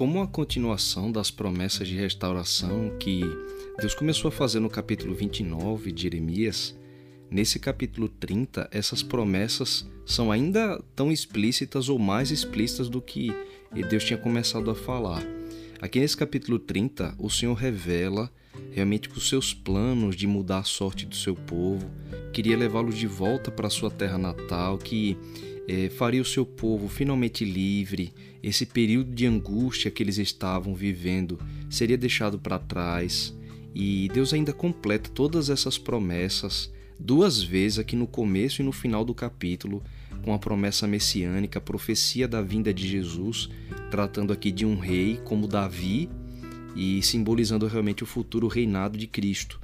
como a continuação das promessas de restauração que Deus começou a fazer no capítulo 29 de Jeremias, nesse capítulo 30, essas promessas são ainda tão explícitas ou mais explícitas do que Deus tinha começado a falar. Aqui nesse capítulo 30, o Senhor revela realmente os seus planos de mudar a sorte do seu povo, queria levá-los de volta para sua terra natal, que é, faria o seu povo finalmente livre, esse período de angústia que eles estavam vivendo seria deixado para trás. E Deus ainda completa todas essas promessas duas vezes aqui no começo e no final do capítulo, com a promessa messiânica, a profecia da vinda de Jesus, tratando aqui de um rei como Davi e simbolizando realmente o futuro reinado de Cristo.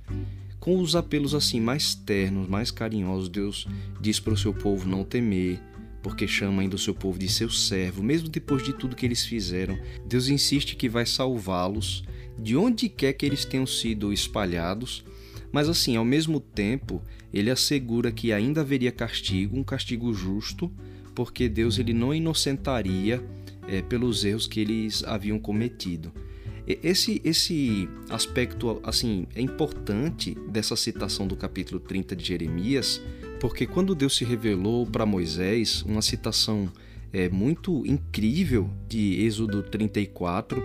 Com os apelos assim mais ternos, mais carinhosos, Deus diz para o seu povo não temer, porque chama ainda o seu povo de seu servo, mesmo depois de tudo que eles fizeram. Deus insiste que vai salvá-los de onde quer que eles tenham sido espalhados, mas assim, ao mesmo tempo, ele assegura que ainda haveria castigo, um castigo justo, porque Deus ele não inocentaria é, pelos erros que eles haviam cometido. Esse, esse aspecto assim é importante dessa citação do capítulo 30 de Jeremias, porque quando Deus se revelou para Moisés, uma citação é, muito incrível de Êxodo 34,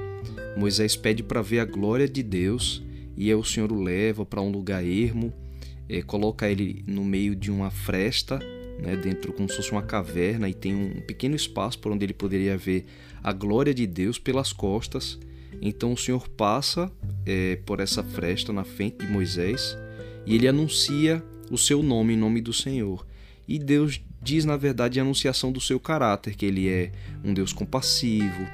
Moisés pede para ver a glória de Deus e aí o Senhor o leva para um lugar ermo, é, coloca ele no meio de uma fresta, né, dentro como se fosse uma caverna, e tem um pequeno espaço por onde ele poderia ver a glória de Deus pelas costas. Então o Senhor passa é, por essa fresta na frente de Moisés e ele anuncia o seu nome, em nome do Senhor. E Deus diz, na verdade, a anunciação do seu caráter, que ele é um Deus compassivo,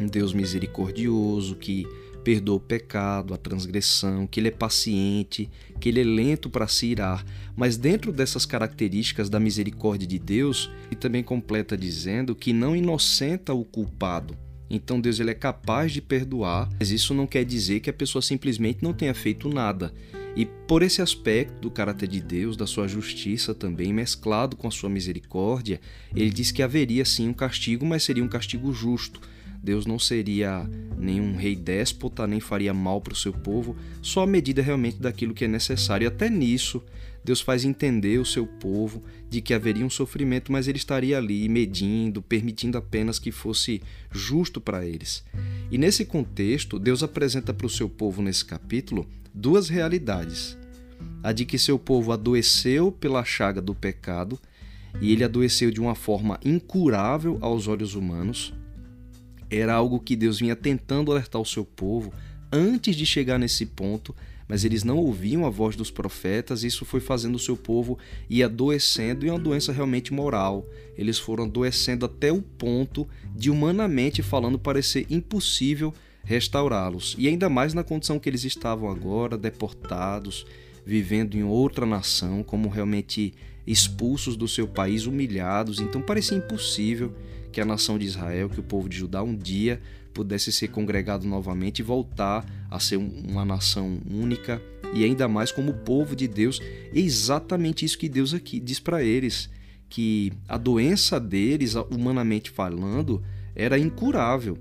um Deus misericordioso, que perdoa o pecado, a transgressão, que ele é paciente, que ele é lento para se irar. Mas dentro dessas características da misericórdia de Deus, ele também completa dizendo que não inocenta o culpado, então Deus ele é capaz de perdoar, mas isso não quer dizer que a pessoa simplesmente não tenha feito nada. E por esse aspecto do caráter de Deus, da sua justiça também, mesclado com a sua misericórdia, ele diz que haveria sim um castigo, mas seria um castigo justo. Deus não seria nenhum rei déspota, nem faria mal para o seu povo, só a medida realmente daquilo que é necessário. E até nisso, Deus faz entender o seu povo de que haveria um sofrimento, mas ele estaria ali medindo, permitindo apenas que fosse justo para eles. E nesse contexto, Deus apresenta para o seu povo nesse capítulo duas realidades: a de que seu povo adoeceu pela chaga do pecado, e ele adoeceu de uma forma incurável aos olhos humanos. Era algo que Deus vinha tentando alertar o seu povo antes de chegar nesse ponto mas eles não ouviam a voz dos profetas, e isso foi fazendo o seu povo ir adoecendo, e é uma doença realmente moral. Eles foram adoecendo até o ponto de, humanamente falando, parecer impossível restaurá-los. E ainda mais na condição que eles estavam agora, deportados, vivendo em outra nação, como realmente expulsos do seu país, humilhados. Então parecia impossível que a nação de Israel, que o povo de Judá um dia pudesse ser congregado novamente e voltar a ser uma nação única e ainda mais como povo de Deus. É exatamente isso que Deus aqui diz para eles, que a doença deles, humanamente falando, era incurável.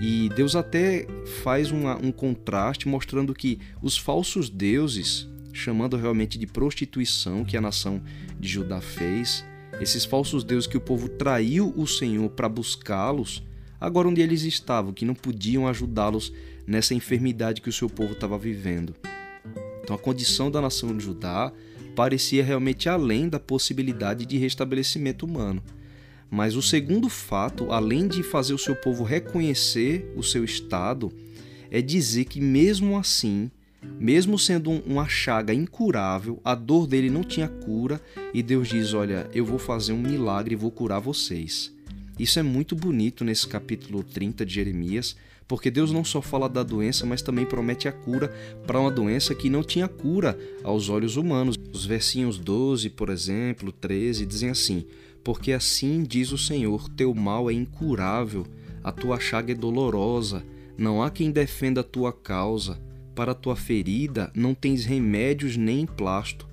E Deus até faz uma, um contraste mostrando que os falsos deuses, chamando realmente de prostituição que a nação de Judá fez, esses falsos deuses que o povo traiu o Senhor para buscá-los, agora onde eles estavam, que não podiam ajudá-los nessa enfermidade que o seu povo estava vivendo. Então a condição da nação de Judá parecia realmente além da possibilidade de restabelecimento humano. Mas o segundo fato, além de fazer o seu povo reconhecer o seu estado, é dizer que mesmo assim, mesmo sendo uma chaga incurável, a dor dele não tinha cura, e Deus diz: Olha, eu vou fazer um milagre e vou curar vocês. Isso é muito bonito nesse capítulo 30 de Jeremias, porque Deus não só fala da doença, mas também promete a cura para uma doença que não tinha cura aos olhos humanos. Os versinhos 12, por exemplo, 13 dizem assim: Porque assim diz o Senhor: teu mal é incurável, a tua chaga é dolorosa, não há quem defenda a tua causa. Para tua ferida não tens remédios nem emplasto.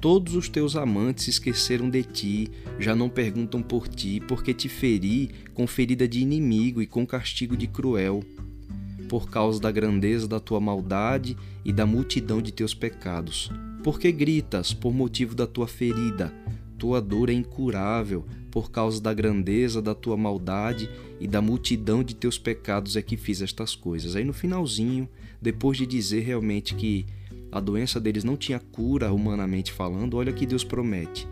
Todos os teus amantes esqueceram de ti, já não perguntam por ti, porque te feri com ferida de inimigo e com castigo de cruel. Por causa da grandeza da tua maldade e da multidão de teus pecados. Porque gritas por motivo da tua ferida, tua dor é incurável, por causa da grandeza da tua maldade e da multidão de teus pecados é que fiz estas coisas. Aí no finalzinho, depois de dizer realmente que a doença deles não tinha cura humanamente falando, olha que Deus promete: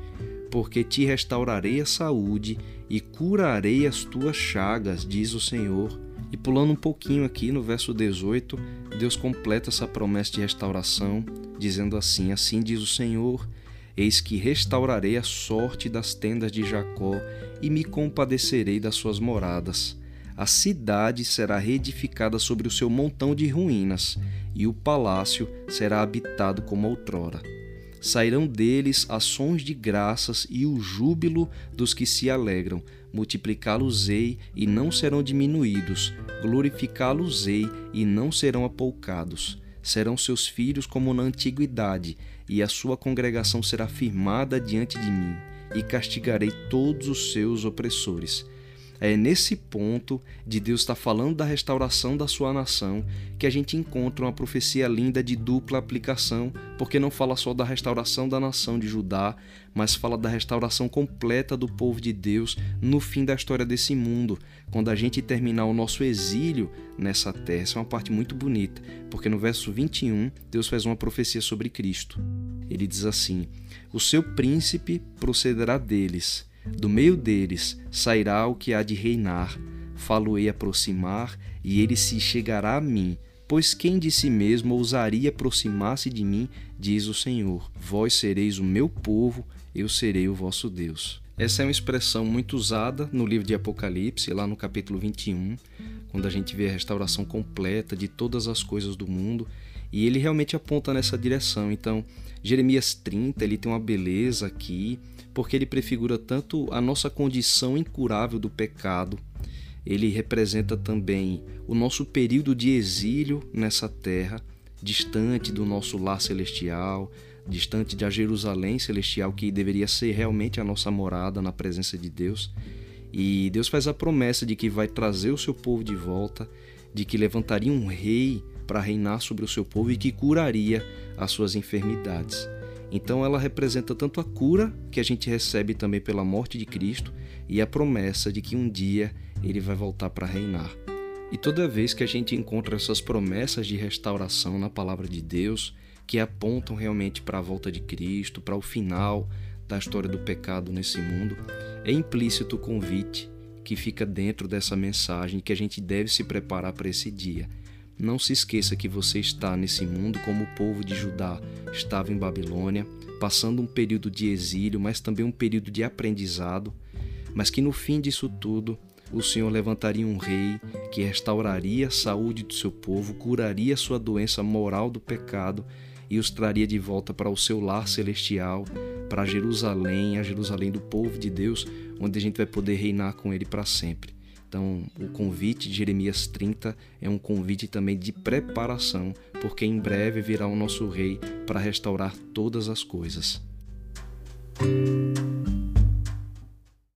porque te restaurarei a saúde e curarei as tuas chagas, diz o Senhor. E pulando um pouquinho aqui no verso 18, Deus completa essa promessa de restauração, dizendo assim: Assim diz o Senhor Eis que restaurarei a sorte das tendas de Jacó e me compadecerei das suas moradas. A cidade será reedificada sobre o seu montão de ruínas, e o palácio será habitado como outrora. Sairão deles ações de graças e o júbilo dos que se alegram. Multiplicá-los-ei e não serão diminuídos, glorificá-los-ei e não serão apoucados serão seus filhos como na antiguidade, e a sua congregação será firmada diante de mim, e castigarei todos os seus opressores. É nesse ponto de Deus estar falando da restauração da sua nação que a gente encontra uma profecia linda de dupla aplicação, porque não fala só da restauração da nação de Judá, mas fala da restauração completa do povo de Deus no fim da história desse mundo, quando a gente terminar o nosso exílio nessa terra. Essa é uma parte muito bonita, porque no verso 21 Deus faz uma profecia sobre Cristo. Ele diz assim: O seu príncipe procederá deles do meio deles sairá o que há de reinar, falo-ei aproximar, e ele se chegará a mim. Pois quem de si mesmo ousaria aproximar-se de mim, diz o Senhor: Vós sereis o meu povo, eu serei o vosso Deus. Essa é uma expressão muito usada no livro de Apocalipse, lá no capítulo 21, quando a gente vê a restauração completa de todas as coisas do mundo, e ele realmente aponta nessa direção. Então, Jeremias 30, ele tem uma beleza aqui, porque ele prefigura tanto a nossa condição incurável do pecado, ele representa também o nosso período de exílio nessa terra, distante do nosso lar celestial, distante da Jerusalém celestial que deveria ser realmente a nossa morada na presença de Deus. E Deus faz a promessa de que vai trazer o seu povo de volta, de que levantaria um rei para reinar sobre o seu povo e que curaria as suas enfermidades. Então ela representa tanto a cura que a gente recebe também pela morte de Cristo e a promessa de que um dia ele vai voltar para reinar. E toda vez que a gente encontra essas promessas de restauração na palavra de Deus, que apontam realmente para a volta de Cristo, para o final da história do pecado nesse mundo, é implícito o convite que fica dentro dessa mensagem que a gente deve se preparar para esse dia. Não se esqueça que você está nesse mundo como o povo de Judá estava em Babilônia, passando um período de exílio, mas também um período de aprendizado, mas que no fim disso tudo o Senhor levantaria um rei que restauraria a saúde do seu povo, curaria sua doença moral do pecado e os traria de volta para o seu lar celestial, para Jerusalém, a Jerusalém do povo de Deus, onde a gente vai poder reinar com ele para sempre. Então, o convite de Jeremias 30 é um convite também de preparação, porque em breve virá o nosso rei para restaurar todas as coisas.